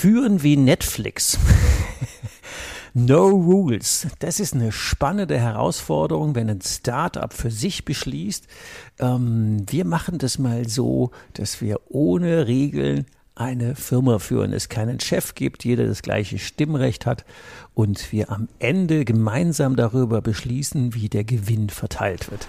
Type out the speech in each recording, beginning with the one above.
Führen wie Netflix. No Rules. Das ist eine spannende Herausforderung, wenn ein Startup für sich beschließt. Ähm, wir machen das mal so, dass wir ohne Regeln eine Firma führen, es keinen Chef gibt, jeder das gleiche Stimmrecht hat und wir am Ende gemeinsam darüber beschließen, wie der Gewinn verteilt wird.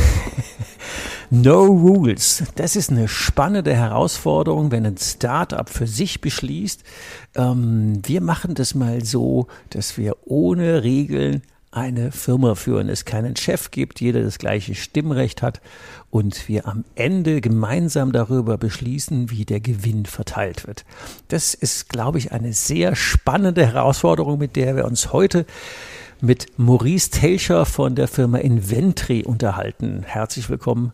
No Rules. Das ist eine spannende Herausforderung, wenn ein Startup für sich beschließt. Ähm, wir machen das mal so, dass wir ohne Regeln eine Firma führen, es keinen Chef gibt, jeder das gleiche Stimmrecht hat und wir am Ende gemeinsam darüber beschließen, wie der Gewinn verteilt wird. Das ist, glaube ich, eine sehr spannende Herausforderung, mit der wir uns heute mit Maurice Telscher von der Firma Inventri unterhalten. Herzlich willkommen.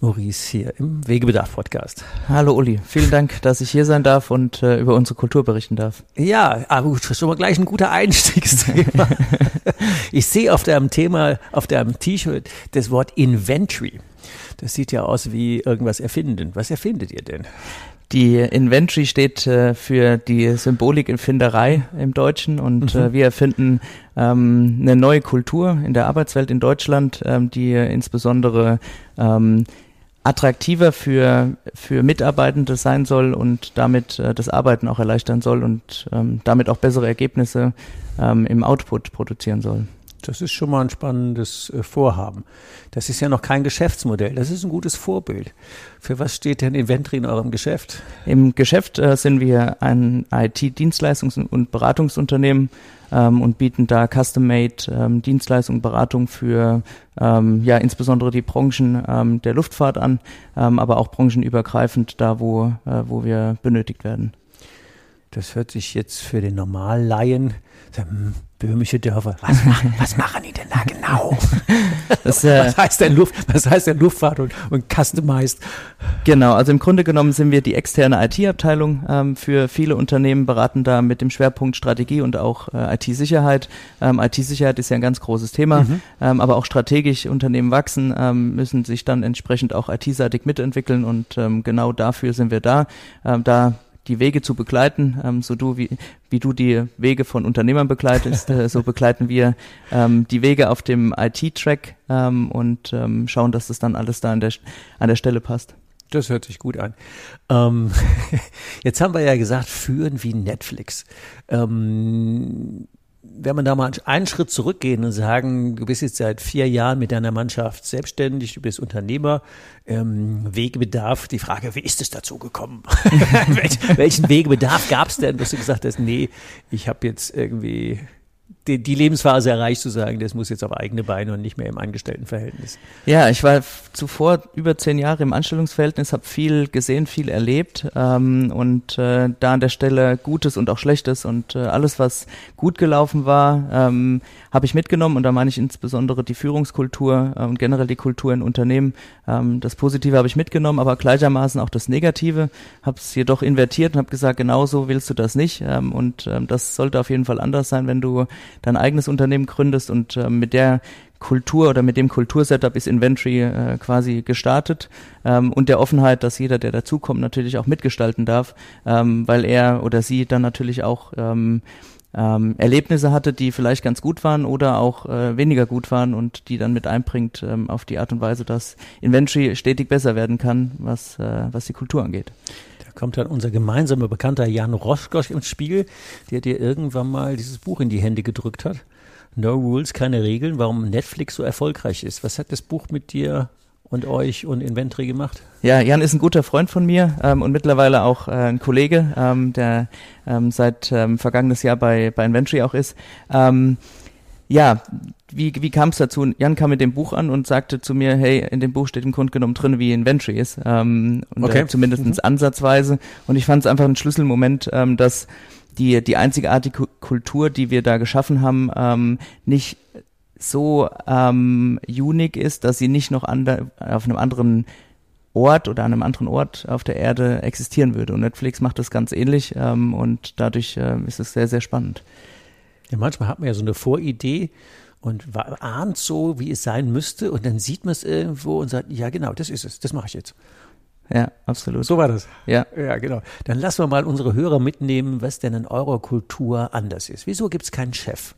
Maurice hier im Wegebedarf Podcast. Hallo Uli, vielen Dank, dass ich hier sein darf und äh, über unsere Kultur berichten darf. Ja, aber gut, schon mal gleich ein guter Einstiegsthema. ich sehe auf deinem Thema, auf deinem T-Shirt das Wort Inventory. Das sieht ja aus wie irgendwas erfinden. Was erfindet ihr denn? Die Inventory steht äh, für die Symbolik in Finderei im Deutschen und mhm. äh, wir erfinden ähm, eine neue Kultur in der Arbeitswelt in Deutschland, ähm, die insbesondere ähm, attraktiver für, für Mitarbeitende sein soll und damit äh, das Arbeiten auch erleichtern soll und ähm, damit auch bessere Ergebnisse ähm, im Output produzieren soll. Das ist schon mal ein spannendes äh, Vorhaben. Das ist ja noch kein Geschäftsmodell. Das ist ein gutes Vorbild. Für was steht denn Inventri in eurem Geschäft? Im Geschäft äh, sind wir ein IT-Dienstleistungs- und Beratungsunternehmen ähm, und bieten da Custom-Made ähm, Dienstleistungen, Beratung für ähm, ja insbesondere die Branchen ähm, der Luftfahrt an, ähm, aber auch branchenübergreifend da, wo, äh, wo wir benötigt werden. Das hört sich jetzt für den Normallaien, hm, böhmische Dörfer, was machen, was machen die denn da genau? Das, äh, was, heißt denn Luft, was heißt denn Luftfahrt und, und Customized? Genau, also im Grunde genommen sind wir die externe IT-Abteilung ähm, für viele Unternehmen, beraten da mit dem Schwerpunkt Strategie und auch äh, IT-Sicherheit. Ähm, IT-Sicherheit ist ja ein ganz großes Thema, mhm. ähm, aber auch strategisch Unternehmen wachsen, ähm, müssen sich dann entsprechend auch IT-seitig mitentwickeln und ähm, genau dafür sind wir da. Ähm, da die Wege zu begleiten, ähm, so du wie, wie du die Wege von Unternehmern begleitest, äh, so begleiten wir ähm, die Wege auf dem IT-Track ähm, und ähm, schauen, dass das dann alles da an der, an der Stelle passt. Das hört sich gut an. Ähm, jetzt haben wir ja gesagt, führen wie Netflix. Ähm, wenn man da mal einen Schritt zurückgehen und sagen, du bist jetzt seit vier Jahren mit deiner Mannschaft selbstständig, du bist Unternehmer, ähm, Wegebedarf, die Frage, wie ist es dazu gekommen? Welch, welchen Wegebedarf gab es denn, dass du gesagt hast, nee, ich habe jetzt irgendwie die, die Lebensphase erreicht, zu sagen, das muss jetzt auf eigene Beine und nicht mehr im Angestelltenverhältnis. Ja, ich war zuvor über zehn Jahre im Anstellungsverhältnis, habe viel gesehen, viel erlebt ähm, und äh, da an der Stelle Gutes und auch Schlechtes und äh, alles, was gut gelaufen war, ähm, habe ich mitgenommen und da meine ich insbesondere die Führungskultur äh, und generell die Kultur in Unternehmen. Ähm, das Positive habe ich mitgenommen, aber gleichermaßen auch das Negative, habe es jedoch invertiert und habe gesagt, genau so willst du das nicht ähm, und ähm, das sollte auf jeden Fall anders sein, wenn du dein eigenes Unternehmen gründest und äh, mit der Kultur oder mit dem Kultursetup ist Inventory äh, quasi gestartet ähm, und der Offenheit, dass jeder, der dazukommt, natürlich auch mitgestalten darf, ähm, weil er oder sie dann natürlich auch ähm, ähm, Erlebnisse hatte, die vielleicht ganz gut waren oder auch äh, weniger gut waren und die dann mit einbringt ähm, auf die Art und Weise, dass Inventory stetig besser werden kann, was, äh, was die Kultur angeht. Kommt dann unser gemeinsamer Bekannter Jan Roschkosch ins Spiel, der dir irgendwann mal dieses Buch in die Hände gedrückt hat. No Rules, keine Regeln, warum Netflix so erfolgreich ist. Was hat das Buch mit dir und euch und Inventory gemacht? Ja, Jan ist ein guter Freund von mir ähm, und mittlerweile auch äh, ein Kollege, ähm, der ähm, seit ähm, vergangenes Jahr bei, bei Inventory auch ist. Ähm, ja, wie, wie kam es dazu? Jan kam mit dem Buch an und sagte zu mir, hey, in dem Buch steht im Grunde genommen drin, wie Inventory ist. Ähm, und, okay. äh, zumindest mhm. ansatzweise. Und ich fand es einfach ein Schlüsselmoment, ähm, dass die, die einzigartige Kultur, die wir da geschaffen haben, ähm, nicht so ähm, unique ist, dass sie nicht noch ander, auf einem anderen Ort oder an einem anderen Ort auf der Erde existieren würde. Und Netflix macht das ganz ähnlich ähm, und dadurch äh, ist es sehr, sehr spannend. Ja, manchmal hat man ja so eine Voridee und ahnt so, wie es sein müsste und dann sieht man es irgendwo und sagt, ja genau, das ist es, das mache ich jetzt. Ja, absolut. So war das. Ja. Ja, genau. Dann lassen wir mal unsere Hörer mitnehmen, was denn in eurer Kultur anders ist. Wieso gibt es keinen Chef?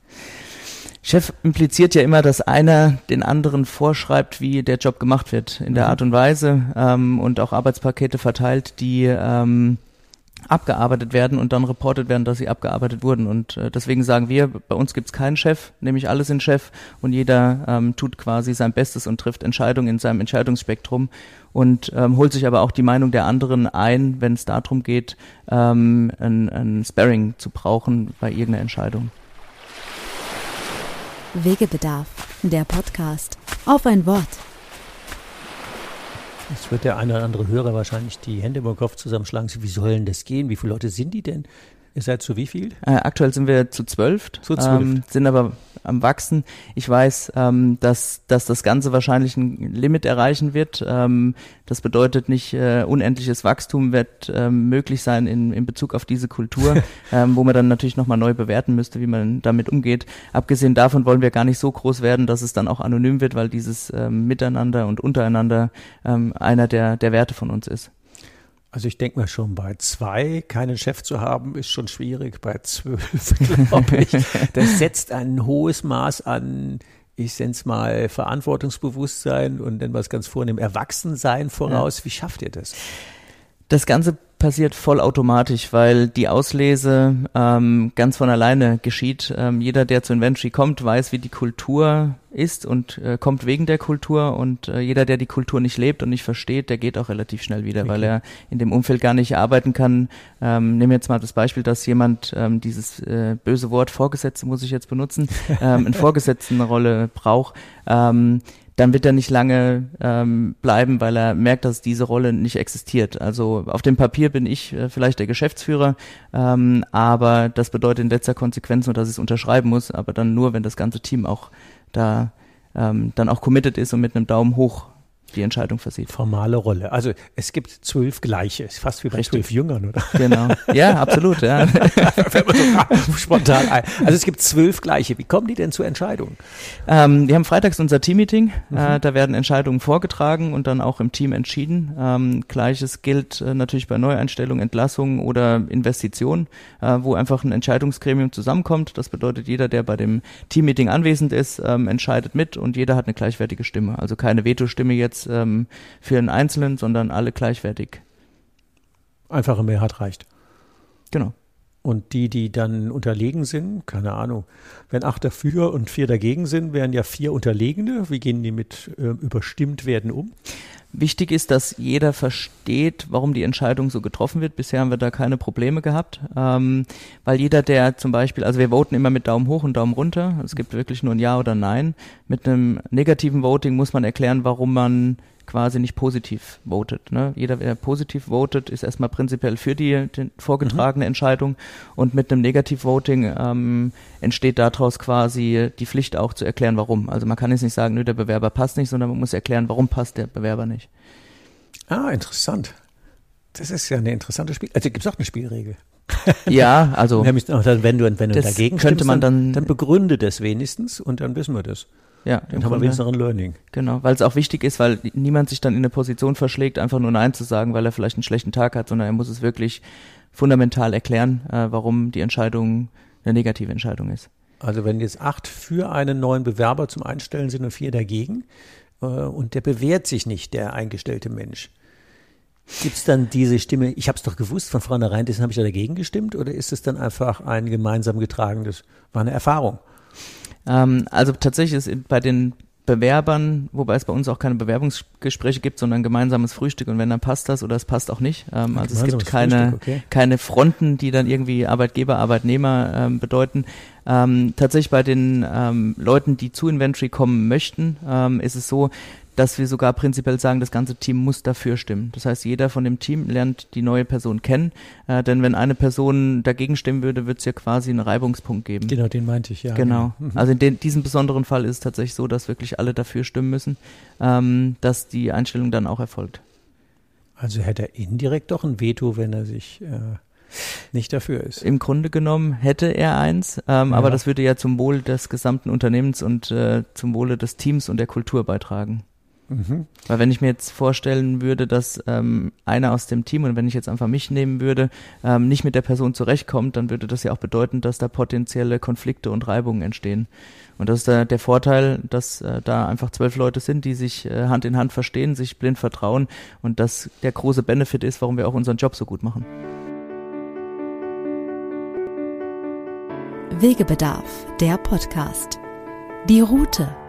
Chef impliziert ja immer, dass einer den anderen vorschreibt, wie der Job gemacht wird, in der mhm. Art und Weise ähm, und auch Arbeitspakete verteilt, die ähm, abgearbeitet werden und dann reportet werden, dass sie abgearbeitet wurden. Und äh, deswegen sagen wir, bei uns gibt es keinen Chef, nämlich alle sind Chef und jeder ähm, tut quasi sein Bestes und trifft Entscheidungen in seinem Entscheidungsspektrum und ähm, holt sich aber auch die Meinung der anderen ein, wenn es darum geht, ähm, ein, ein Sparring zu brauchen bei irgendeiner Entscheidung. Wegebedarf, der Podcast. Auf ein Wort. Jetzt wird der eine oder andere Hörer wahrscheinlich die Hände über den Kopf zusammenschlagen. Wie soll denn das gehen? Wie viele Leute sind die denn? Ihr seid zu wie viel? Äh, aktuell sind wir zu zwölf, zu zwölf. Ähm, sind aber am wachsen. Ich weiß, ähm, dass, dass das Ganze wahrscheinlich ein Limit erreichen wird. Ähm, das bedeutet nicht äh, unendliches Wachstum wird ähm, möglich sein in, in Bezug auf diese Kultur, ähm, wo man dann natürlich nochmal neu bewerten müsste, wie man damit umgeht. Abgesehen davon wollen wir gar nicht so groß werden, dass es dann auch anonym wird, weil dieses ähm, Miteinander und untereinander ähm, einer der, der Werte von uns ist. Also ich denke mal schon, bei zwei keinen Chef zu haben, ist schon schwierig. Bei zwölf, glaube ich, das setzt ein hohes Maß an, ich nenne es mal Verantwortungsbewusstsein und dann was ganz vornehm Erwachsensein voraus. Ja. Wie schafft ihr das? Das Ganze passiert vollautomatisch, weil die Auslese ähm, ganz von alleine geschieht. Ähm, jeder, der zu Inventory kommt, weiß, wie die Kultur ist und äh, kommt wegen der Kultur und äh, jeder, der die Kultur nicht lebt und nicht versteht, der geht auch relativ schnell wieder, okay. weil er in dem Umfeld gar nicht arbeiten kann. Ähm, nehmen wir jetzt mal das Beispiel, dass jemand ähm, dieses äh, böse Wort Vorgesetzte muss ich jetzt benutzen, ähm, in Vorgesetztenrolle braucht. Ähm, dann wird er nicht lange ähm, bleiben, weil er merkt, dass diese Rolle nicht existiert. Also auf dem Papier bin ich äh, vielleicht der Geschäftsführer, ähm, aber das bedeutet in letzter Konsequenz nur, dass ich es unterschreiben muss, aber dann nur, wenn das ganze Team auch da ähm, dann auch committed ist und mit einem Daumen hoch die Entscheidung versieht. Formale Rolle. Also es gibt zwölf gleiche, fast wie bei Richtig. zwölf Jüngern, oder? Genau. Ja, absolut, ja. spontan ein. Also es gibt zwölf gleiche. Wie kommen die denn zu Entscheidungen? Ähm, wir haben freitags unser Teammeeting. Mhm. Äh, da werden Entscheidungen vorgetragen und dann auch im Team entschieden. Ähm, Gleiches gilt äh, natürlich bei Neueinstellungen, Entlassungen oder Investitionen, äh, wo einfach ein Entscheidungsgremium zusammenkommt. Das bedeutet, jeder, der bei dem Teammeeting anwesend ist, ähm, entscheidet mit und jeder hat eine gleichwertige Stimme. Also keine Veto-Stimme jetzt ähm, für einen Einzelnen, sondern alle gleichwertig. Einfache Mehrheit reicht. Genau. Und die, die dann unterlegen sind, keine Ahnung, wenn acht dafür und vier dagegen sind, wären ja vier Unterlegene. Wie gehen die mit äh, überstimmt werden um? Wichtig ist, dass jeder versteht, warum die Entscheidung so getroffen wird. Bisher haben wir da keine Probleme gehabt, ähm, weil jeder, der zum Beispiel, also wir voten immer mit Daumen hoch und Daumen runter. Es gibt wirklich nur ein Ja oder Nein. Mit einem negativen Voting muss man erklären, warum man quasi nicht positiv votet. Ne? Jeder, der positiv votet, ist erstmal prinzipiell für die, die vorgetragene mhm. Entscheidung und mit einem Negativ-Voting ähm, entsteht daraus quasi die Pflicht auch zu erklären, warum. Also man kann jetzt nicht sagen, nö, der Bewerber passt nicht, sondern man muss erklären, warum passt der Bewerber nicht. Ah, interessant. Das ist ja eine interessante Spiel. Also gibt es auch eine Spielregel. ja, also wenn du, wenn du dagegen könnte man dann, dann begründe das wenigstens und dann wissen wir das. Ja, dann haben wir wenigstens noch ein Learning. Genau, weil es auch wichtig ist, weil niemand sich dann in eine Position verschlägt, einfach nur Nein zu sagen, weil er vielleicht einen schlechten Tag hat, sondern er muss es wirklich fundamental erklären, äh, warum die Entscheidung eine negative Entscheidung ist. Also wenn jetzt acht für einen neuen Bewerber zum Einstellen sind und vier dagegen äh, und der bewährt sich nicht, der eingestellte Mensch, Gibt es dann diese Stimme, ich habe es doch gewusst von vornherein, deswegen habe ich da dagegen gestimmt, oder ist es dann einfach ein gemeinsam getragenes, war eine Erfahrung? Ähm, also tatsächlich ist bei den Bewerbern, wobei es bei uns auch keine Bewerbungsgespräche gibt, sondern gemeinsames Frühstück und wenn dann passt das oder es passt auch nicht. Ähm, also es gibt keine, okay. keine Fronten, die dann irgendwie Arbeitgeber, Arbeitnehmer ähm, bedeuten. Ähm, tatsächlich bei den ähm, Leuten, die zu Inventory kommen möchten, ähm, ist es so, dass wir sogar prinzipiell sagen, das ganze Team muss dafür stimmen. Das heißt, jeder von dem Team lernt die neue Person kennen, äh, denn wenn eine Person dagegen stimmen würde, wird es ja quasi einen Reibungspunkt geben. Genau, den meinte ich, ja. Genau. genau. Mhm. Also in den, diesem besonderen Fall ist es tatsächlich so, dass wirklich alle dafür stimmen müssen, ähm, dass die Einstellung dann auch erfolgt. Also hätte er indirekt doch ein Veto, wenn er sich äh, nicht dafür ist. Im Grunde genommen hätte er eins, ähm, ja. aber das würde ja zum Wohl des gesamten Unternehmens und äh, zum Wohle des Teams und der Kultur beitragen. Mhm. Weil wenn ich mir jetzt vorstellen würde, dass ähm, einer aus dem Team und wenn ich jetzt einfach mich nehmen würde, ähm, nicht mit der Person zurechtkommt, dann würde das ja auch bedeuten, dass da potenzielle Konflikte und Reibungen entstehen. Und das ist der, der Vorteil, dass äh, da einfach zwölf Leute sind, die sich äh, Hand in Hand verstehen, sich blind vertrauen und das der große Benefit ist, warum wir auch unseren Job so gut machen. Wegebedarf, der Podcast. Die Route.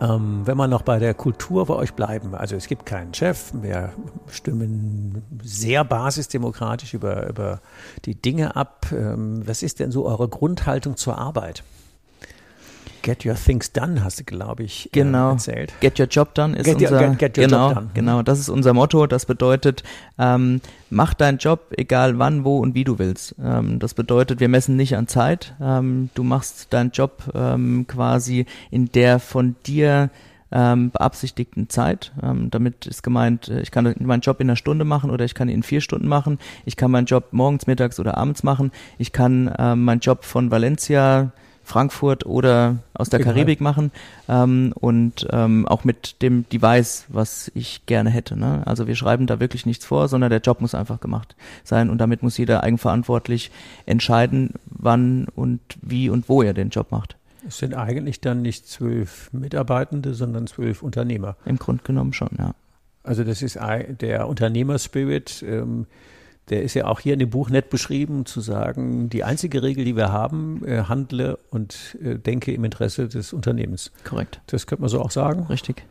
Ähm, wenn wir noch bei der Kultur bei euch bleiben, also es gibt keinen Chef, wir stimmen sehr basisdemokratisch über, über die Dinge ab. Ähm, was ist denn so eure Grundhaltung zur Arbeit? Get Your Things Done hast du, glaube ich, äh, genau. erzählt. Get Your Job Done ist get unser, your, get, get your genau, Job done. genau, das ist unser Motto. Das bedeutet, ähm, mach deinen Job, egal wann, wo und wie du willst. Ähm, das bedeutet, wir messen nicht an Zeit. Ähm, du machst deinen Job ähm, quasi in der von dir ähm, beabsichtigten Zeit. Ähm, damit ist gemeint, äh, ich kann meinen Job in einer Stunde machen oder ich kann ihn in vier Stunden machen. Ich kann meinen Job morgens, mittags oder abends machen. Ich kann ähm, meinen Job von Valencia Frankfurt oder aus der Egal. Karibik machen ähm, und ähm, auch mit dem Device, was ich gerne hätte. Ne? Also wir schreiben da wirklich nichts vor, sondern der Job muss einfach gemacht sein und damit muss jeder eigenverantwortlich entscheiden, wann und wie und wo er den Job macht. Es sind eigentlich dann nicht zwölf Mitarbeitende, sondern zwölf Unternehmer. Im Grunde genommen schon, ja. Also das ist der Unternehmerspirit. Ähm, der ist ja auch hier in dem Buch nett beschrieben, zu sagen, die einzige Regel, die wir haben, äh, handle und äh, denke im Interesse des Unternehmens. Korrekt. Das könnte man so auch sagen. Richtig.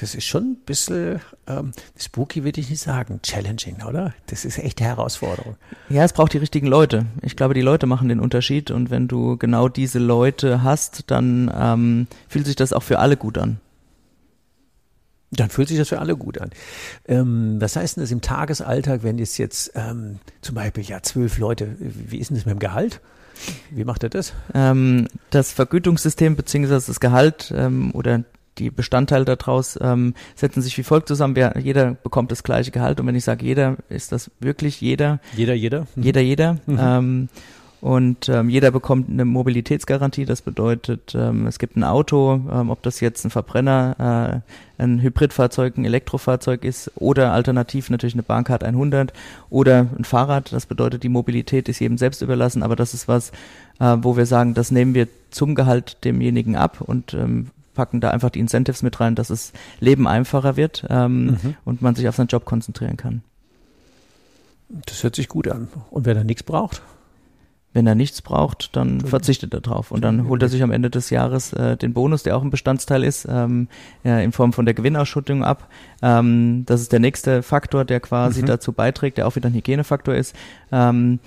Das ist schon ein bisschen, ähm, spooky würde ich nicht sagen, challenging, oder? Das ist echt eine Herausforderung. Ja, es braucht die richtigen Leute. Ich glaube, die Leute machen den Unterschied und wenn du genau diese Leute hast, dann ähm, fühlt sich das auch für alle gut an. Dann fühlt sich das für alle gut an. Ähm, was heißt denn das im Tagesalltag, wenn es jetzt ähm, zum Beispiel ja zwölf Leute, wie ist denn das mit dem Gehalt? Wie macht er das? Ähm, das Vergütungssystem beziehungsweise das Gehalt ähm, oder die Bestandteile daraus ähm, setzen sich wie folgt zusammen. Wer, jeder bekommt das gleiche Gehalt und wenn ich sage jeder, ist das wirklich jeder? Jeder, jeder. Jeder, jeder. Mhm. Ähm, und ähm, jeder bekommt eine Mobilitätsgarantie. Das bedeutet, ähm, es gibt ein Auto, ähm, ob das jetzt ein Verbrenner, äh, ein Hybridfahrzeug, ein Elektrofahrzeug ist oder alternativ natürlich eine Bahncard 100 oder ein Fahrrad. Das bedeutet, die Mobilität ist jedem selbst überlassen, aber das ist was, äh, wo wir sagen, das nehmen wir zum Gehalt demjenigen ab und ähm, packen da einfach die Incentives mit rein, dass das Leben einfacher wird ähm, mhm. und man sich auf seinen Job konzentrieren kann. Das hört sich gut an. Und wer da nichts braucht? Wenn er nichts braucht, dann verzichtet er drauf und dann holt er sich am Ende des Jahres äh, den Bonus, der auch ein Bestandteil ist, ähm, ja, in Form von der Gewinnausschüttung ab. Ähm, das ist der nächste Faktor, der quasi mhm. dazu beiträgt, der auch wieder ein Hygienefaktor ist. Ähm,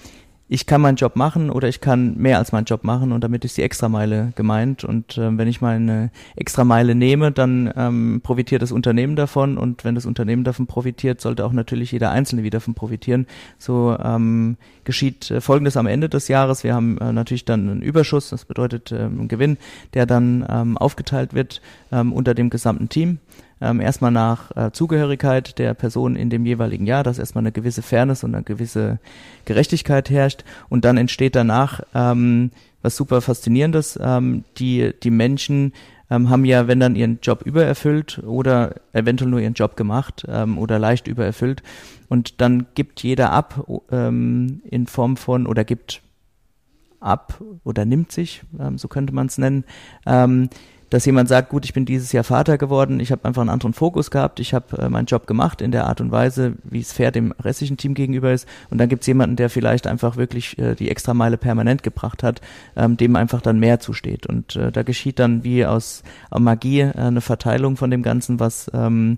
ich kann meinen Job machen oder ich kann mehr als meinen Job machen und damit ist die Extrameile gemeint. Und äh, wenn ich meine Extrameile nehme, dann ähm, profitiert das Unternehmen davon und wenn das Unternehmen davon profitiert, sollte auch natürlich jeder Einzelne wieder davon profitieren. So ähm, geschieht äh, Folgendes am Ende des Jahres. Wir haben äh, natürlich dann einen Überschuss, das bedeutet ähm, einen Gewinn, der dann ähm, aufgeteilt wird ähm, unter dem gesamten Team ähm, erstmal nach äh, Zugehörigkeit der Person in dem jeweiligen Jahr, dass erstmal eine gewisse Fairness und eine gewisse Gerechtigkeit herrscht. Und dann entsteht danach ähm, was super faszinierendes, ähm, die, die Menschen ähm, haben ja, wenn dann ihren Job übererfüllt oder eventuell nur ihren Job gemacht ähm, oder leicht übererfüllt. Und dann gibt jeder ab ähm, in Form von oder gibt ab oder nimmt sich, ähm, so könnte man es nennen, ähm, dass jemand sagt, gut, ich bin dieses Jahr Vater geworden, ich habe einfach einen anderen Fokus gehabt, ich habe äh, meinen Job gemacht in der Art und Weise, wie es fair dem restlichen Team gegenüber ist. Und dann gibt es jemanden, der vielleicht einfach wirklich äh, die Extrameile permanent gebracht hat, ähm, dem einfach dann mehr zusteht. Und äh, da geschieht dann wie aus Magie äh, eine Verteilung von dem Ganzen, was ähm,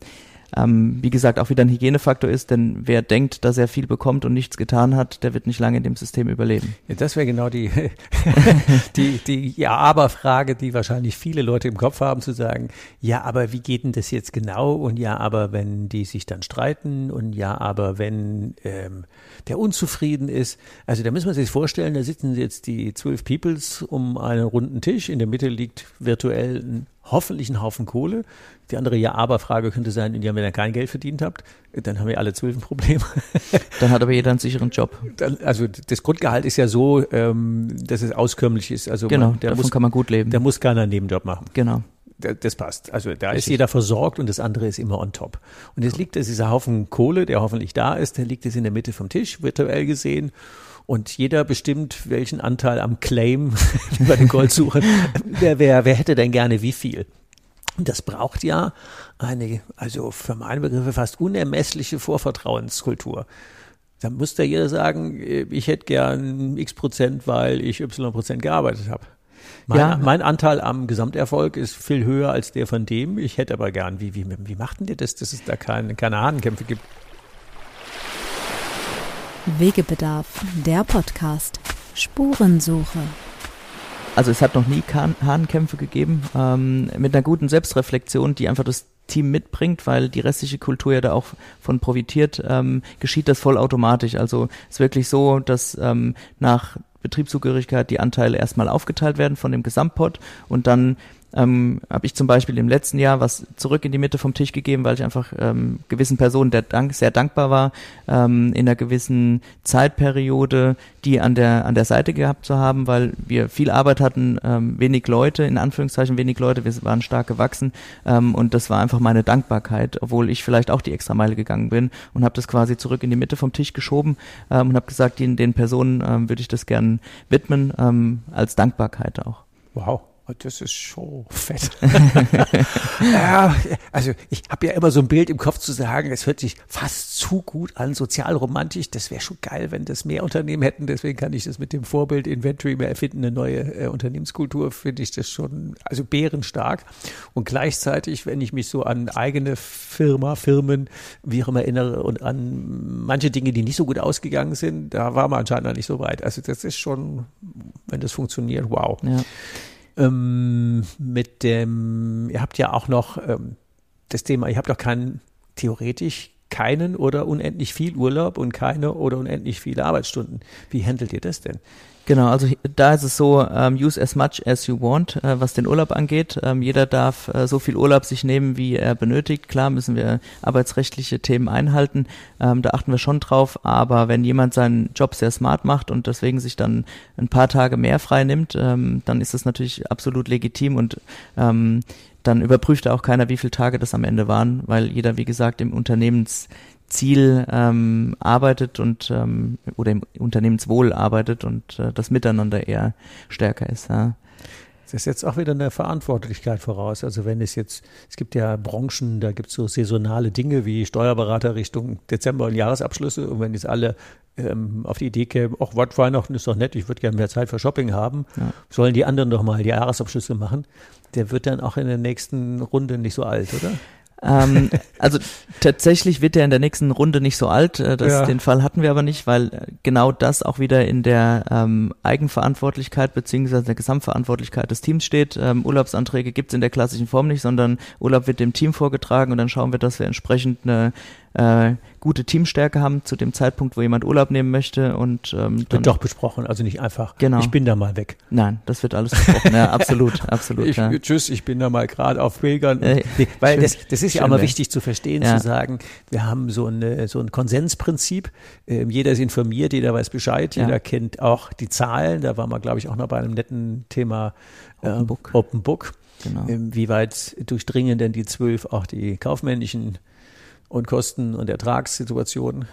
ähm, wie gesagt, auch wieder ein Hygienefaktor ist, denn wer denkt, dass er viel bekommt und nichts getan hat, der wird nicht lange in dem System überleben. Ja, das wäre genau die, die, die Ja-Aber-Frage, die wahrscheinlich viele Leute im Kopf haben, zu sagen, ja, aber wie geht denn das jetzt genau? Und ja, aber wenn die sich dann streiten und ja, aber wenn ähm, der unzufrieden ist. Also da müssen wir sich vorstellen, da sitzen jetzt die zwölf Peoples um einen runden Tisch. In der Mitte liegt virtuell ein hoffentlich ein Haufen Kohle. Die andere Ja-Aber-Frage könnte sein, ja, wenn ihr kein Geld verdient habt, dann haben wir alle zwölf ein Problem. Dann hat aber jeder einen sicheren Job. Dann, also das Grundgehalt ist ja so, ähm, dass es auskömmlich ist. Also genau, man, davon muss, kann man gut leben. Da muss keiner einen Nebenjob machen. Genau. Das passt. Also da Richtig. ist jeder versorgt und das andere ist immer on top. Und jetzt liegt es, dieser Haufen Kohle, der hoffentlich da ist, der liegt jetzt in der Mitte vom Tisch, virtuell gesehen. Und jeder bestimmt, welchen Anteil am Claim bei den Goldsuchern, wer, wer, wer hätte denn gerne wie viel? Und das braucht ja eine, also für meine Begriffe fast unermessliche Vorvertrauenskultur. Da muss da jeder sagen, ich hätte gern x Prozent, weil ich y Prozent gearbeitet habe. Mein, ja. mein Anteil am Gesamterfolg ist viel höher als der von dem. Ich hätte aber gern, wie, wie, wie macht denn ihr das, dass es da keine, keine Hahnenkämpfe gibt? Wegebedarf, der Podcast. Spurensuche. Also es hat noch nie Hahnkämpfe gegeben, ähm, mit einer guten Selbstreflexion, die einfach das Team mitbringt, weil die restliche Kultur ja da auch von profitiert, ähm, geschieht das vollautomatisch. Also es ist wirklich so, dass ähm, nach Betriebszugehörigkeit die Anteile erstmal aufgeteilt werden von dem Gesamtpot und dann ähm, habe ich zum Beispiel im letzten Jahr was zurück in die Mitte vom Tisch gegeben, weil ich einfach ähm, gewissen Personen der Dank, sehr dankbar war, ähm, in einer gewissen Zeitperiode die an der an der Seite gehabt zu haben, weil wir viel Arbeit hatten, ähm, wenig Leute, in Anführungszeichen wenig Leute, wir waren stark gewachsen ähm, und das war einfach meine Dankbarkeit, obwohl ich vielleicht auch die extra Meile gegangen bin und habe das quasi zurück in die Mitte vom Tisch geschoben ähm, und habe gesagt, den, den Personen ähm, würde ich das gern widmen, ähm, als Dankbarkeit auch. Wow. Das ist schon fett. ja, also ich habe ja immer so ein Bild im Kopf zu sagen, es hört sich fast zu gut an, sozialromantisch. Das wäre schon geil, wenn das mehr Unternehmen hätten. Deswegen kann ich das mit dem Vorbild Inventory mehr erfinden, eine neue äh, Unternehmenskultur, finde ich das schon, also bärenstark. Und gleichzeitig, wenn ich mich so an eigene Firma, Firmen, wie auch immer erinnere und an manche Dinge, die nicht so gut ausgegangen sind, da war man anscheinend noch nicht so weit. Also das ist schon, wenn das funktioniert, wow. Ja. Ähm, mit dem, ihr habt ja auch noch ähm, das Thema, ihr habt doch keinen, theoretisch keinen oder unendlich viel Urlaub und keine oder unendlich viele Arbeitsstunden. Wie handelt ihr das denn? Genau, also da ist es so, um, use as much as you want, äh, was den Urlaub angeht. Ähm, jeder darf äh, so viel Urlaub sich nehmen, wie er benötigt. Klar müssen wir arbeitsrechtliche Themen einhalten, ähm, da achten wir schon drauf. Aber wenn jemand seinen Job sehr smart macht und deswegen sich dann ein paar Tage mehr frei nimmt, ähm, dann ist das natürlich absolut legitim und ähm, dann überprüft auch keiner, wie viele Tage das am Ende waren, weil jeder, wie gesagt, im Unternehmens Ziel ähm, arbeitet und ähm, oder im Unternehmenswohl arbeitet und äh, das Miteinander eher stärker ist. Ja. Das setzt auch wieder eine Verantwortlichkeit voraus. Also wenn es jetzt, es gibt ja Branchen, da gibt es so saisonale Dinge wie Steuerberater Richtung Dezember und Jahresabschlüsse und wenn jetzt alle ähm, auf die Idee kämen, ach, Weihnachten ist doch nett, ich würde gerne mehr Zeit für Shopping haben, ja. sollen die anderen doch mal die Jahresabschlüsse machen, der wird dann auch in der nächsten Runde nicht so alt, oder? Ähm, also tatsächlich wird er in der nächsten Runde nicht so alt. Äh, das, ja. Den Fall hatten wir aber nicht, weil äh, genau das auch wieder in der ähm, Eigenverantwortlichkeit beziehungsweise der Gesamtverantwortlichkeit des Teams steht. Ähm, Urlaubsanträge gibt es in der klassischen Form nicht, sondern Urlaub wird dem Team vorgetragen und dann schauen wir, dass wir entsprechend eine äh, gute Teamstärke haben zu dem Zeitpunkt, wo jemand Urlaub nehmen möchte und ähm, wird doch besprochen, also nicht einfach. Genau. Ich bin da mal weg. Nein, das wird alles besprochen. ja, absolut, absolut. Ich, ja. Tschüss, ich bin da mal gerade auf Pilgern. Äh, weil schön, das, das ist ja auch mal wichtig zu verstehen, ja. zu sagen, wir haben so, eine, so ein Konsensprinzip. Ähm, jeder ist informiert, jeder weiß Bescheid, jeder ja. kennt auch die Zahlen. Da waren wir, glaube ich, auch noch bei einem netten Thema äh, Open Book. Open Book. Genau. Ähm, wie weit durchdringen denn die zwölf auch die kaufmännischen und Kosten- und Ertragssituationen?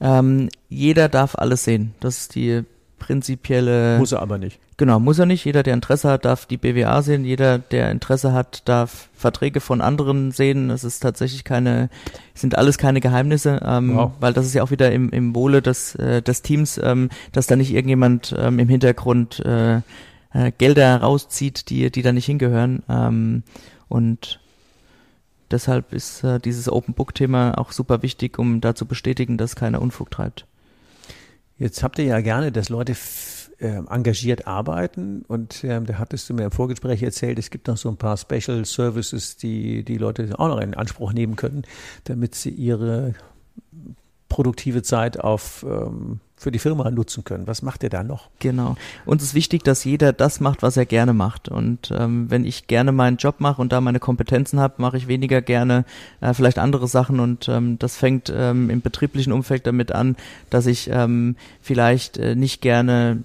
Ähm, jeder darf alles sehen. Das ist die prinzipielle. Muss er aber nicht. Genau, muss er nicht. Jeder, der Interesse hat, darf die BWA sehen. Jeder, der Interesse hat, darf Verträge von anderen sehen. Es ist tatsächlich keine, sind alles keine Geheimnisse, ähm, wow. weil das ist ja auch wieder im, im Wohle des, äh, des Teams, ähm, dass da nicht irgendjemand ähm, im Hintergrund äh, äh, Gelder rauszieht, die, die da nicht hingehören. Ähm, und deshalb ist äh, dieses Open Book Thema auch super wichtig, um da zu bestätigen, dass keiner Unfug treibt. Jetzt habt ihr ja gerne, dass Leute äh, engagiert arbeiten und ähm, da hattest du mir im Vorgespräch erzählt, es gibt noch so ein paar Special Services, die die Leute auch noch in Anspruch nehmen können, damit sie ihre produktive Zeit auf ähm, für die Firma nutzen können. Was macht ihr da noch? Genau. Uns ist wichtig, dass jeder das macht, was er gerne macht. Und ähm, wenn ich gerne meinen Job mache und da meine Kompetenzen habe, mache ich weniger gerne äh, vielleicht andere Sachen. Und ähm, das fängt ähm, im betrieblichen Umfeld damit an, dass ich ähm, vielleicht äh, nicht gerne,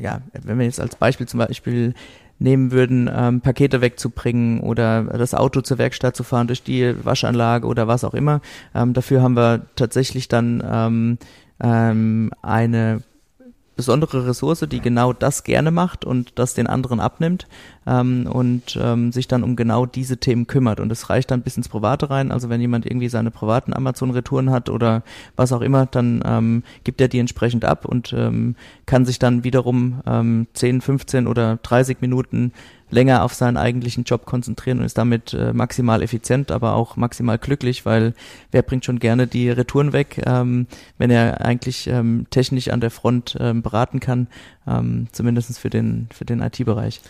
ja, wenn wir jetzt als Beispiel zum Beispiel nehmen würden, ähm, Pakete wegzubringen oder das Auto zur Werkstatt zu fahren durch die Waschanlage oder was auch immer. Ähm, dafür haben wir tatsächlich dann ähm, ähm, eine besondere Ressource, die genau das gerne macht und das den anderen abnimmt ähm, und ähm, sich dann um genau diese Themen kümmert. Und es reicht dann bis ins Private rein. Also wenn jemand irgendwie seine privaten Amazon-Retouren hat oder was auch immer, dann ähm, gibt er die entsprechend ab und ähm, kann sich dann wiederum ähm, 10, 15 oder 30 Minuten länger auf seinen eigentlichen Job konzentrieren und ist damit äh, maximal effizient, aber auch maximal glücklich, weil wer bringt schon gerne die Retouren weg, ähm, wenn er eigentlich ähm, technisch an der Front ähm, beraten kann, ähm, zumindest für den, für den IT-Bereich.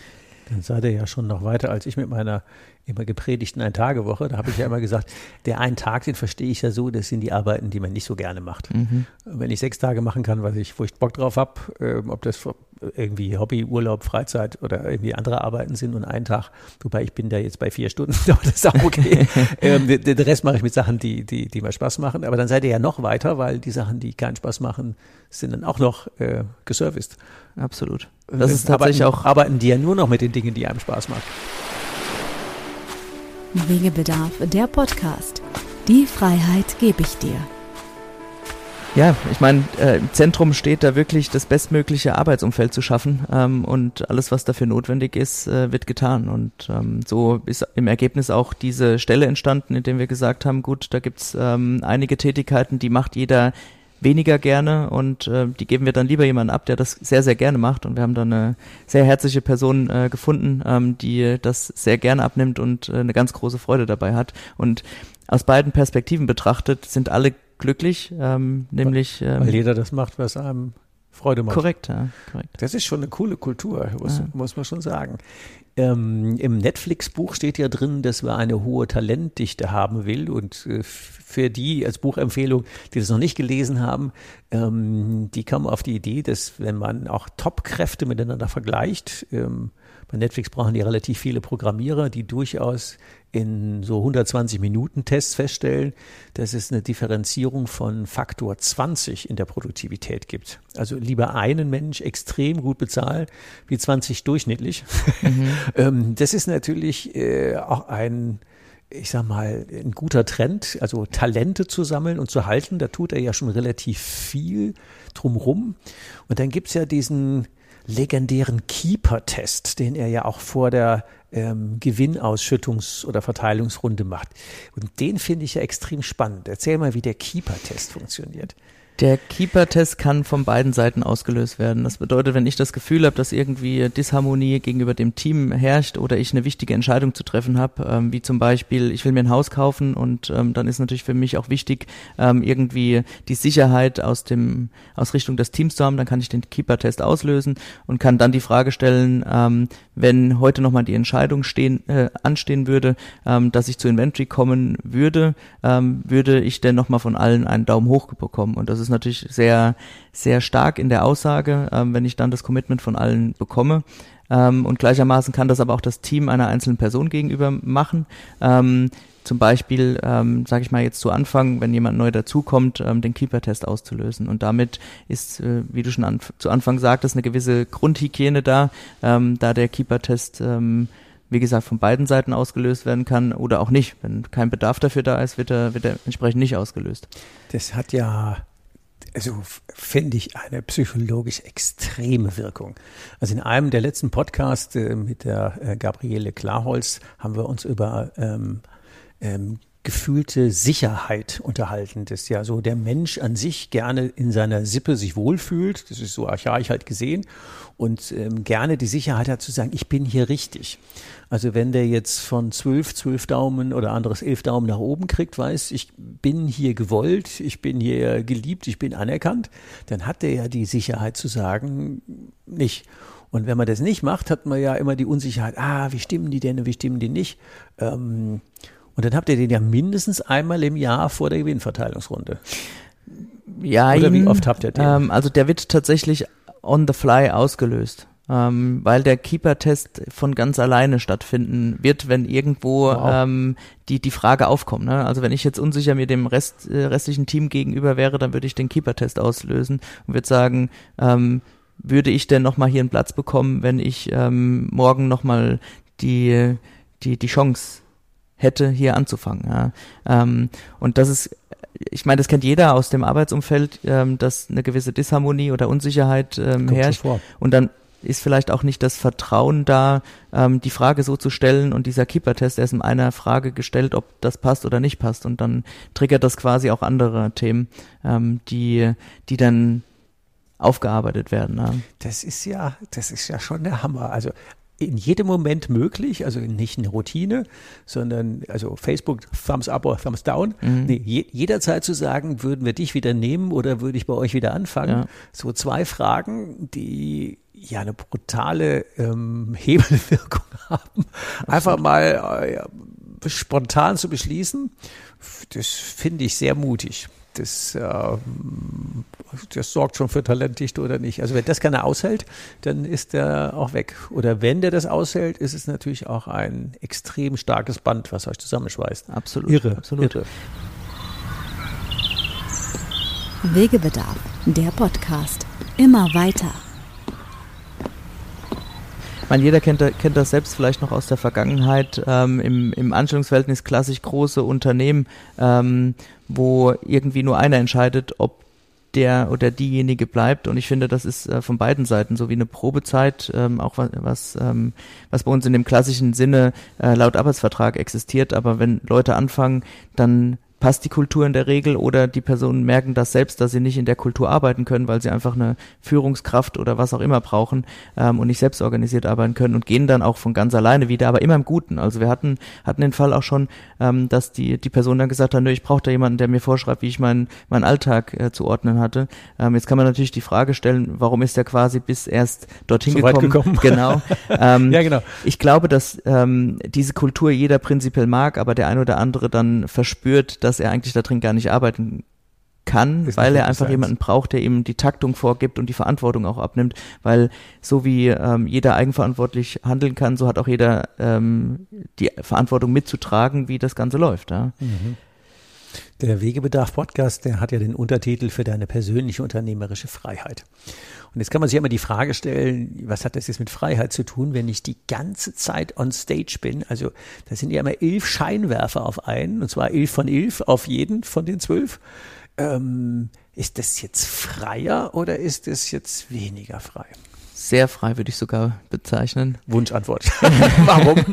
Dann seid ihr ja schon noch weiter als ich mit meiner immer gepredigten Ein-Tage-Woche. Da habe ich ja immer gesagt, der einen Tag, den verstehe ich ja so, das sind die Arbeiten, die man nicht so gerne macht. Mhm. Wenn ich sechs Tage machen kann, was ich, wo ich Bock drauf habe, äh, ob das irgendwie Hobby, Urlaub, Freizeit oder irgendwie andere Arbeiten sind und einen Tag, wobei ich bin da jetzt bei vier Stunden, aber das ist auch okay. ähm, den, Rest mache ich mit Sachen, die, die, die mir Spaß machen. Aber dann seid ihr ja noch weiter, weil die Sachen, die keinen Spaß machen, sind dann auch noch äh, geserviced. Absolut. Das ist tatsächlich arbeiten, auch. Arbeiten die ja nur noch mit den Dingen, die einem Spaß machen. Wegebedarf, der Podcast. Die Freiheit gebe ich dir. Ja, ich meine, äh, im Zentrum steht da wirklich das bestmögliche Arbeitsumfeld zu schaffen ähm, und alles, was dafür notwendig ist, äh, wird getan. Und ähm, so ist im Ergebnis auch diese Stelle entstanden, in dem wir gesagt haben, gut, da gibt's ähm, einige Tätigkeiten, die macht jeder weniger gerne und äh, die geben wir dann lieber jemanden ab, der das sehr, sehr gerne macht. Und wir haben dann eine sehr herzliche Person äh, gefunden, ähm, die das sehr gerne abnimmt und äh, eine ganz große Freude dabei hat. Und aus beiden Perspektiven betrachtet sind alle glücklich, ähm, nämlich. Ähm, Weil jeder das macht, was einem Freude macht. Korrekt, ja, korrekt. Das ist schon eine coole Kultur, muss, ja. muss man schon sagen. Ähm, Im Netflix-Buch steht ja drin, dass man eine hohe Talentdichte haben will. Und äh, für die als Buchempfehlung, die das noch nicht gelesen haben, ähm, die kommen auf die Idee, dass wenn man auch Top-Kräfte miteinander vergleicht, ähm, bei Netflix brauchen die relativ viele Programmierer, die durchaus in so 120 Minuten Tests feststellen, dass es eine Differenzierung von Faktor 20 in der Produktivität gibt. Also lieber einen Mensch extrem gut bezahlen, wie 20 durchschnittlich. Mhm. Ähm, das ist natürlich äh, auch ein ich sag mal, ein guter Trend, also Talente zu sammeln und zu halten. Da tut er ja schon relativ viel drumrum. Und dann gibt's ja diesen legendären Keeper-Test, den er ja auch vor der ähm, Gewinnausschüttungs- oder Verteilungsrunde macht. Und den finde ich ja extrem spannend. Erzähl mal, wie der Keeper-Test funktioniert. Der Keeper-Test kann von beiden Seiten ausgelöst werden. Das bedeutet, wenn ich das Gefühl habe, dass irgendwie Disharmonie gegenüber dem Team herrscht oder ich eine wichtige Entscheidung zu treffen habe, ähm, wie zum Beispiel, ich will mir ein Haus kaufen und ähm, dann ist natürlich für mich auch wichtig, ähm, irgendwie die Sicherheit aus dem aus Richtung des Teams zu haben, dann kann ich den Keeper-Test auslösen und kann dann die Frage stellen, ähm, wenn heute nochmal die Entscheidung stehen, äh, anstehen würde, ähm, dass ich zu Inventory kommen würde, ähm, würde ich denn nochmal von allen einen Daumen hoch bekommen. Und das ist natürlich sehr, sehr stark in der Aussage, ähm, wenn ich dann das Commitment von allen bekomme. Ähm, und gleichermaßen kann das aber auch das Team einer einzelnen Person gegenüber machen. Ähm, zum Beispiel, ähm, sage ich mal jetzt zu Anfang, wenn jemand neu dazukommt, ähm, den Keeper-Test auszulösen. Und damit ist, äh, wie du schon an, zu Anfang sagtest, eine gewisse Grundhygiene da, ähm, da der Keeper-Test ähm, wie gesagt, von beiden Seiten ausgelöst werden kann oder auch nicht. Wenn kein Bedarf dafür da ist, wird er, wird er entsprechend nicht ausgelöst. Das hat ja also finde ich eine psychologisch extreme Wirkung. Also in einem der letzten Podcasts äh, mit der äh, Gabriele Klarholz haben wir uns über ähm, ähm, gefühlte Sicherheit unterhalten, dass ja so der Mensch an sich gerne in seiner Sippe sich wohlfühlt, das ist so archaisch halt gesehen, und ähm, gerne die Sicherheit hat zu sagen, ich bin hier richtig. Also wenn der jetzt von zwölf, zwölf Daumen oder anderes elf Daumen nach oben kriegt, weiß, ich bin hier gewollt, ich bin hier geliebt, ich bin anerkannt, dann hat der ja die Sicherheit zu sagen, nicht. Und wenn man das nicht macht, hat man ja immer die Unsicherheit, ah, wie stimmen die denn, wie stimmen die nicht? Ähm, und dann habt ihr den ja mindestens einmal im Jahr vor der Gewinnverteilungsrunde. Ja, Oder wie oft habt ihr den? Ähm, also der wird tatsächlich on the fly ausgelöst. Ähm, weil der Keeper-Test von ganz alleine stattfinden wird, wenn irgendwo wow. ähm, die, die Frage aufkommt. Ne? Also wenn ich jetzt unsicher mir dem Rest, äh, restlichen Team gegenüber wäre, dann würde ich den Keeper-Test auslösen und würde sagen, ähm, würde ich denn nochmal hier einen Platz bekommen, wenn ich ähm, morgen nochmal die, die, die Chance hätte, hier anzufangen. Ja. Ähm, und das ist, ich meine, das kennt jeder aus dem Arbeitsumfeld, ähm, dass eine gewisse Disharmonie oder Unsicherheit ähm, herrscht. Und dann ist vielleicht auch nicht das Vertrauen da, ähm, die Frage so zu stellen und dieser Keeper-Test, der ist in einer Frage gestellt, ob das passt oder nicht passt und dann triggert das quasi auch andere Themen, ähm, die, die dann aufgearbeitet werden. Ja. Das ist ja, das ist ja schon der Hammer. Also in jedem Moment möglich, also nicht eine Routine, sondern also Facebook Thumbs up oder Thumbs down. Mhm. Nee, je, jederzeit zu sagen, würden wir dich wieder nehmen oder würde ich bei euch wieder anfangen? Ja. So zwei Fragen, die ja eine brutale ähm, Hebelwirkung haben. Einfach mal äh, spontan zu beschließen, das finde ich sehr mutig das, äh, das sorgt schon für Talentdichte oder nicht. Also wenn das keiner aushält, dann ist der auch weg. Oder wenn der das aushält, ist es natürlich auch ein extrem starkes Band, was euch zusammenschweißt. Absolut. Irre. Absolut. Irre. Wegebedarf, der Podcast. Immer weiter meine, jeder kennt, kennt das selbst vielleicht noch aus der Vergangenheit, ähm, im, im Anstellungsverhältnis klassisch große Unternehmen, ähm, wo irgendwie nur einer entscheidet, ob der oder diejenige bleibt. Und ich finde, das ist äh, von beiden Seiten so wie eine Probezeit, ähm, auch was, was, ähm, was bei uns in dem klassischen Sinne äh, laut Arbeitsvertrag existiert. Aber wenn Leute anfangen, dann passt die Kultur in der Regel oder die Personen merken das selbst, dass sie nicht in der Kultur arbeiten können, weil sie einfach eine Führungskraft oder was auch immer brauchen ähm, und nicht selbst organisiert arbeiten können und gehen dann auch von ganz alleine wieder, aber immer im Guten. Also wir hatten hatten den Fall auch schon, ähm, dass die die Person dann gesagt hat, nö, ich brauche da jemanden, der mir vorschreibt, wie ich meinen meinen Alltag äh, zu ordnen hatte. Ähm, jetzt kann man natürlich die Frage stellen, warum ist er quasi bis erst dorthin so gekommen? gekommen? Genau. ähm, ja, genau. Ich glaube, dass ähm, diese Kultur jeder prinzipiell mag, aber der ein oder andere dann verspürt, dass dass er eigentlich da drin gar nicht arbeiten kann, ist weil er einfach jemanden braucht, der ihm die Taktung vorgibt und die Verantwortung auch abnimmt, weil so wie ähm, jeder eigenverantwortlich handeln kann, so hat auch jeder ähm, die Verantwortung mitzutragen, wie das Ganze läuft. Ja. Mhm. Der Wegebedarf Podcast, der hat ja den Untertitel für deine persönliche unternehmerische Freiheit. Und jetzt kann man sich immer die Frage stellen, was hat das jetzt mit Freiheit zu tun, wenn ich die ganze Zeit on stage bin? Also da sind ja immer elf Scheinwerfer auf einen, und zwar elf von elf auf jeden von den zwölf. Ähm, ist das jetzt freier oder ist das jetzt weniger frei? sehr frei, würde ich sogar bezeichnen. Wunschantwort. Warum?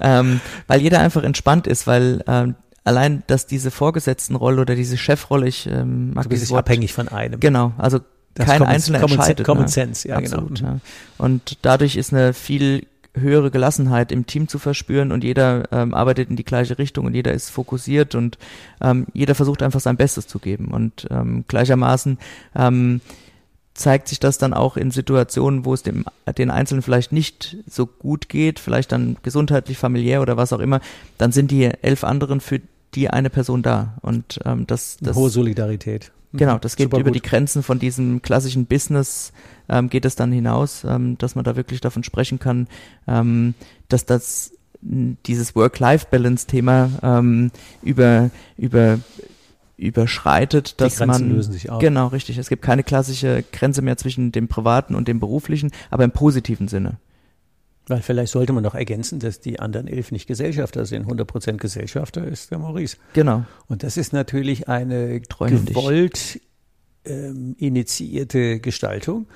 ähm, weil jeder einfach entspannt ist, weil ähm, allein, dass diese Vorgesetztenrolle oder diese Chefrolle, ich ähm, mag du bist Wort, abhängig von einem. Genau, also das kein Common, Einzelner Common entscheidet. Common ne? Sense, ja Absolut, genau. Ja. Und dadurch ist eine viel höhere Gelassenheit im Team zu verspüren und jeder ähm, arbeitet in die gleiche Richtung und jeder ist fokussiert und ähm, jeder versucht einfach sein Bestes zu geben und ähm, gleichermaßen ähm, zeigt sich das dann auch in Situationen, wo es dem den Einzelnen vielleicht nicht so gut geht, vielleicht dann gesundheitlich, familiär oder was auch immer, dann sind die elf anderen für die eine Person da und ähm, das, das hohe Solidarität. Genau, das geht Super über gut. die Grenzen von diesem klassischen Business, ähm, geht es dann hinaus, ähm, dass man da wirklich davon sprechen kann, ähm, dass das dieses Work-Life-Balance-Thema ähm, über, über überschreitet, dass die Grenzen man lösen sich auf. genau richtig. Es gibt keine klassische Grenze mehr zwischen dem privaten und dem beruflichen, aber im positiven Sinne. Weil vielleicht sollte man noch ergänzen, dass die anderen elf nicht Gesellschafter sind. 100% Gesellschafter ist der Maurice. Genau. Und das ist natürlich eine gewollt ähm, initiierte Gestaltung.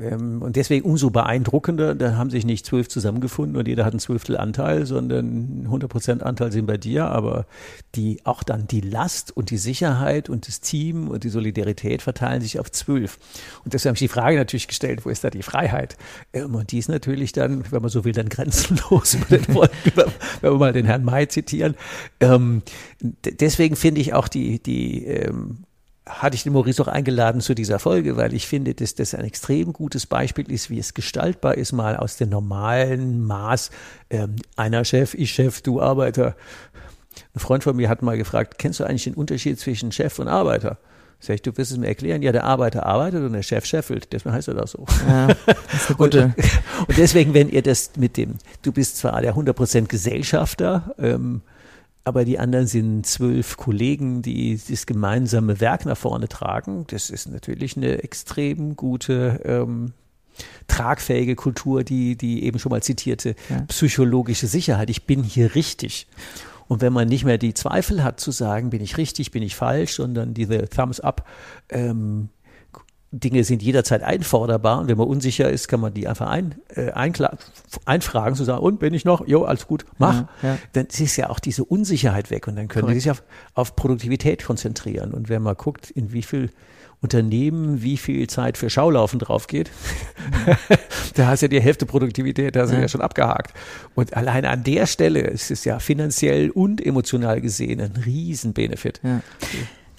Ähm, und deswegen umso beeindruckender, da haben sich nicht zwölf zusammengefunden und jeder hat einen Zwölftel Anteil, sondern 100 Prozent Anteil sind bei dir, aber die, auch dann die Last und die Sicherheit und das Team und die Solidarität verteilen sich auf zwölf. Und deshalb habe ich die Frage natürlich gestellt, wo ist da die Freiheit? Ähm, und die ist natürlich dann, wenn man so will, dann grenzenlos, wenn wir mal den Herrn May zitieren. Ähm, deswegen finde ich auch die, die hatte ich den Maurice auch eingeladen zu dieser Folge, weil ich finde, dass das ein extrem gutes Beispiel ist, wie es gestaltbar ist, mal aus dem normalen Maß, ähm, einer Chef, ich Chef, du Arbeiter. Ein Freund von mir hat mal gefragt, kennst du eigentlich den Unterschied zwischen Chef und Arbeiter? Sag ich, du wirst es mir erklären. Ja, der Arbeiter arbeitet und der Chef scheffelt. Deswegen heißt er das so. Ja, das. Und, und, deswegen, wenn ihr das mit dem, du bist zwar der 100% Gesellschafter, ähm, aber die anderen sind zwölf Kollegen, die das gemeinsame Werk nach vorne tragen. Das ist natürlich eine extrem gute ähm, tragfähige Kultur, die, die eben schon mal zitierte ja. psychologische Sicherheit. Ich bin hier richtig. Und wenn man nicht mehr die Zweifel hat zu sagen, bin ich richtig, bin ich falsch, sondern diese Thumbs up ähm, Dinge sind jederzeit einforderbar und wenn man unsicher ist, kann man die einfach ein, äh, einfragen, zu sagen, und bin ich noch? Jo, alles gut, mach. Ja, ja. Dann ist ja auch diese Unsicherheit weg und dann können Correct. die sich auf, auf Produktivität konzentrieren. Und wenn man guckt, in wie viel Unternehmen wie viel Zeit für Schaulaufen drauf geht, da hast du ja die Hälfte Produktivität, da sind ja. ja schon abgehakt. Und allein an der Stelle ist es ja finanziell und emotional gesehen ein Riesenbenefit. Ja.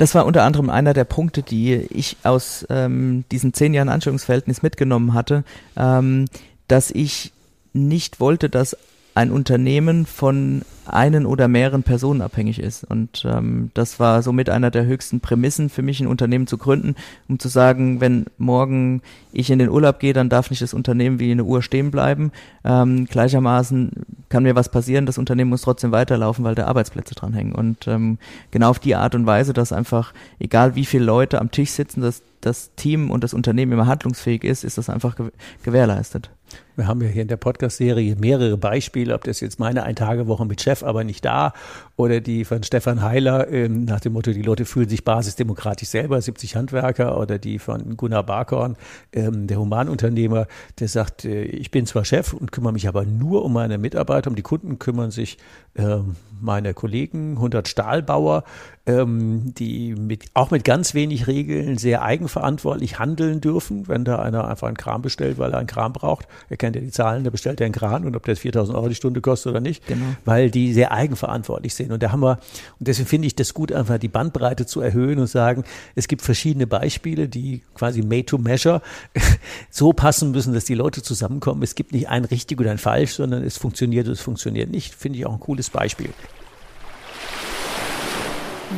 Das war unter anderem einer der Punkte, die ich aus ähm, diesen zehn Jahren Anstellungsverhältnis mitgenommen hatte, ähm, dass ich nicht wollte, dass ein Unternehmen von einen oder mehreren Personen abhängig ist. Und ähm, das war somit einer der höchsten Prämissen für mich, ein Unternehmen zu gründen, um zu sagen, wenn morgen ich in den Urlaub gehe, dann darf nicht das Unternehmen wie eine Uhr stehen bleiben. Ähm, gleichermaßen kann mir was passieren, das Unternehmen muss trotzdem weiterlaufen, weil da Arbeitsplätze dranhängen. Und ähm, genau auf die Art und Weise, dass einfach, egal wie viele Leute am Tisch sitzen, dass das Team und das Unternehmen immer handlungsfähig ist, ist das einfach gewährleistet. Wir haben ja hier in der Podcast-Serie mehrere Beispiele, ob das jetzt meine Ein-Tage-Woche mit Chef, aber nicht da, oder die von Stefan Heiler ähm, nach dem Motto, die Leute fühlen sich basisdemokratisch selber, 70 Handwerker, oder die von Gunnar Barkhorn, ähm, der Humanunternehmer, der sagt, äh, ich bin zwar Chef und kümmere mich aber nur um meine Mitarbeiter, um die Kunden kümmern sich ähm, meine Kollegen, 100 Stahlbauer, die mit, auch mit ganz wenig Regeln sehr eigenverantwortlich handeln dürfen, wenn da einer einfach einen Kram bestellt, weil er einen Kram braucht. Er kennt ja die Zahlen, der bestellt ja einen Kran und ob der 4000 Euro die Stunde kostet oder nicht, genau. weil die sehr eigenverantwortlich sind. Und da haben wir, und deswegen finde ich das gut, einfach die Bandbreite zu erhöhen und sagen, es gibt verschiedene Beispiele, die quasi made to measure so passen müssen, dass die Leute zusammenkommen. Es gibt nicht ein richtig oder ein falsch, sondern es funktioniert oder es funktioniert nicht. Finde ich auch ein cooles Beispiel.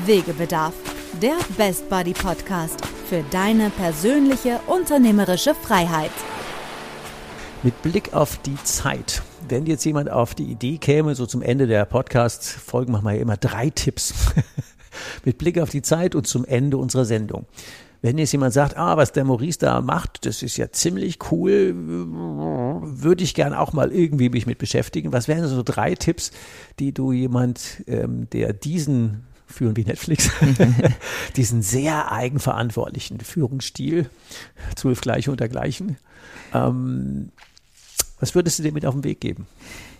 Wegebedarf, der Best Buddy Podcast für deine persönliche unternehmerische Freiheit. Mit Blick auf die Zeit, wenn jetzt jemand auf die Idee käme, so zum Ende der Podcast-Folgen machen wir ja immer drei Tipps. Mit Blick auf die Zeit und zum Ende unserer Sendung. Wenn jetzt jemand sagt, ah, was der Maurice da macht, das ist ja ziemlich cool, würde ich gern auch mal irgendwie mich mit beschäftigen. Was wären so drei Tipps, die du jemand, ähm, der diesen führen wie Netflix, diesen sehr eigenverantwortlichen Führungsstil, zwölf Gleiche Gleichen. Ähm, was würdest du dir mit auf den Weg geben?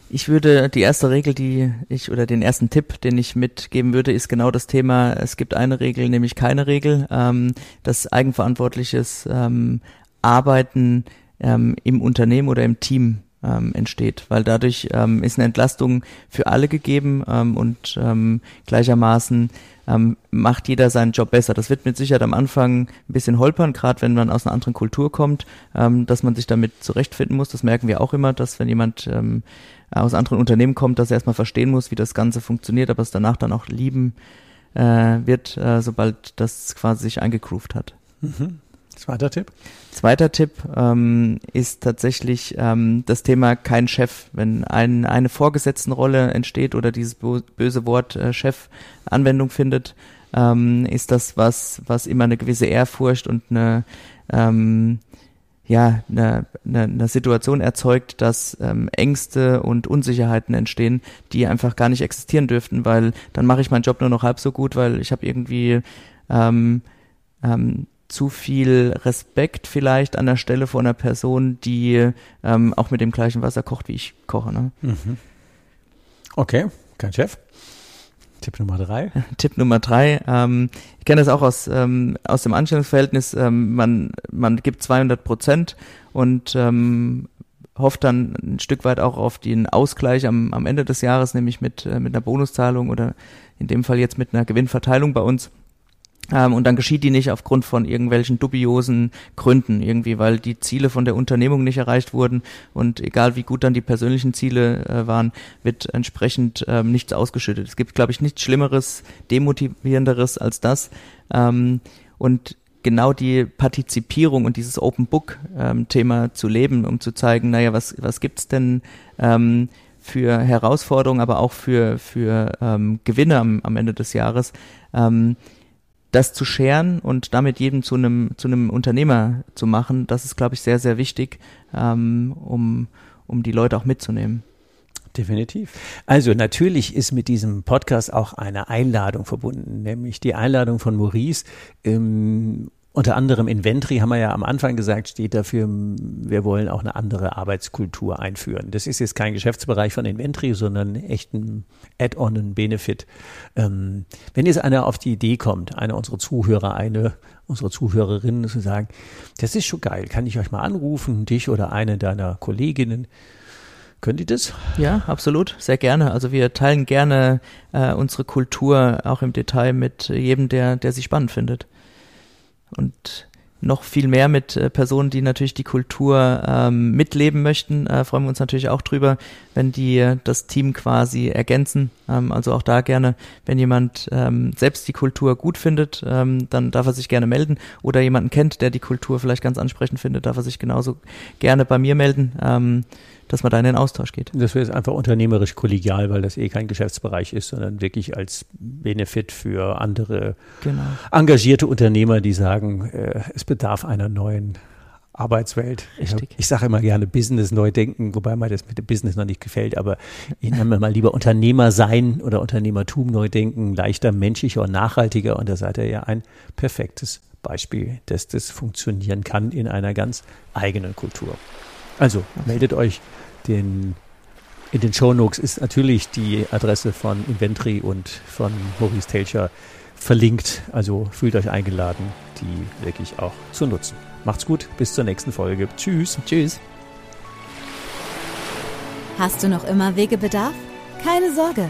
Ich würde die erste Regel, die ich oder den ersten Tipp, den ich mitgeben würde, ist genau das Thema. Es gibt eine Regel, nämlich keine Regel. Ähm, das eigenverantwortliches ähm, Arbeiten ähm, im Unternehmen oder im Team ähm, entsteht, weil dadurch ähm, ist eine Entlastung für alle gegeben ähm, und ähm, gleichermaßen ähm, macht jeder seinen Job besser. Das wird mit Sicherheit am Anfang ein bisschen holpern, gerade wenn man aus einer anderen Kultur kommt, ähm, dass man sich damit zurechtfinden muss. Das merken wir auch immer, dass wenn jemand ähm, aus anderen Unternehmen kommt, dass er erstmal verstehen muss, wie das Ganze funktioniert, aber es danach dann auch lieben äh, wird, äh, sobald das quasi sich eingegroovt hat. Mhm. Zweiter Tipp? Zweiter Tipp ähm, ist tatsächlich ähm, das Thema kein Chef. Wenn ein, eine Vorgesetztenrolle entsteht oder dieses böse Wort äh, Chef Anwendung findet, ähm, ist das was, was immer eine gewisse Ehrfurcht und eine ähm, ja, eine, eine, eine Situation erzeugt, dass ähm, Ängste und Unsicherheiten entstehen, die einfach gar nicht existieren dürften, weil dann mache ich meinen Job nur noch halb so gut, weil ich habe irgendwie ähm, ähm, zu viel Respekt vielleicht an der Stelle vor einer Person, die ähm, auch mit dem gleichen Wasser kocht, wie ich koche. Ne? Mhm. Okay, kein Chef. Tipp Nummer drei. Tipp Nummer drei. Ähm, ich kenne das auch aus, ähm, aus dem Anstellungsverhältnis. Ähm, man, man gibt 200 Prozent und ähm, hofft dann ein Stück weit auch auf den Ausgleich am, am Ende des Jahres, nämlich mit, äh, mit einer Bonuszahlung oder in dem Fall jetzt mit einer Gewinnverteilung bei uns. Ähm, und dann geschieht die nicht aufgrund von irgendwelchen dubiosen Gründen irgendwie, weil die Ziele von der Unternehmung nicht erreicht wurden und egal wie gut dann die persönlichen Ziele äh, waren, wird entsprechend ähm, nichts ausgeschüttet. Es gibt, glaube ich, nichts Schlimmeres, demotivierenderes als das. Ähm, und genau die Partizipierung und dieses Open Book ähm, Thema zu leben, um zu zeigen, naja, was, was gibt's denn ähm, für Herausforderungen, aber auch für, für ähm, Gewinne am, am Ende des Jahres. Ähm, das zu scheren und damit jedem zu einem zu einem Unternehmer zu machen, das ist, glaube ich, sehr, sehr wichtig, ähm, um, um die Leute auch mitzunehmen. Definitiv. Also natürlich ist mit diesem Podcast auch eine Einladung verbunden, nämlich die Einladung von Maurice, ähm, unter anderem Inventry haben wir ja am Anfang gesagt, steht dafür, wir wollen auch eine andere Arbeitskultur einführen. Das ist jetzt kein Geschäftsbereich von Inventry, sondern echt ein Add-on, ein Benefit. Ähm, wenn jetzt einer auf die Idee kommt, einer unserer Zuhörer, eine unserer Zuhörerinnen zu sagen, das ist schon geil, kann ich euch mal anrufen, dich oder eine deiner Kolleginnen, Könnt ihr das? Ja, absolut, sehr gerne. Also wir teilen gerne äh, unsere Kultur auch im Detail mit jedem, der, der sie spannend findet und noch viel mehr mit äh, Personen, die natürlich die Kultur ähm, mitleben möchten. Äh, freuen wir uns natürlich auch drüber, wenn die äh, das Team quasi ergänzen. Ähm, also auch da gerne, wenn jemand ähm, selbst die Kultur gut findet, ähm, dann darf er sich gerne melden. Oder jemanden kennt, der die Kultur vielleicht ganz ansprechend findet, darf er sich genauso gerne bei mir melden. Ähm, dass man da in den Austausch geht. Das wäre jetzt einfach unternehmerisch kollegial, weil das eh kein Geschäftsbereich ist, sondern wirklich als Benefit für andere genau. engagierte Unternehmer, die sagen, äh, es bedarf einer neuen Arbeitswelt. Richtig. Ich, ich sage immer gerne Business neu denken, wobei mir das mit dem Business noch nicht gefällt, aber ich nenne mal lieber Unternehmer sein oder Unternehmertum neu denken, leichter, menschlicher und nachhaltiger. Und da seid ihr ja ein perfektes Beispiel, dass das funktionieren kann in einer ganz eigenen Kultur. Also meldet euch. Den, in den Shownotes ist natürlich die Adresse von Inventry und von Maurice Telcher verlinkt. Also fühlt euch eingeladen, die wirklich auch zu nutzen. Macht's gut, bis zur nächsten Folge. Tschüss. Tschüss. Hast du noch immer Wegebedarf? Keine Sorge.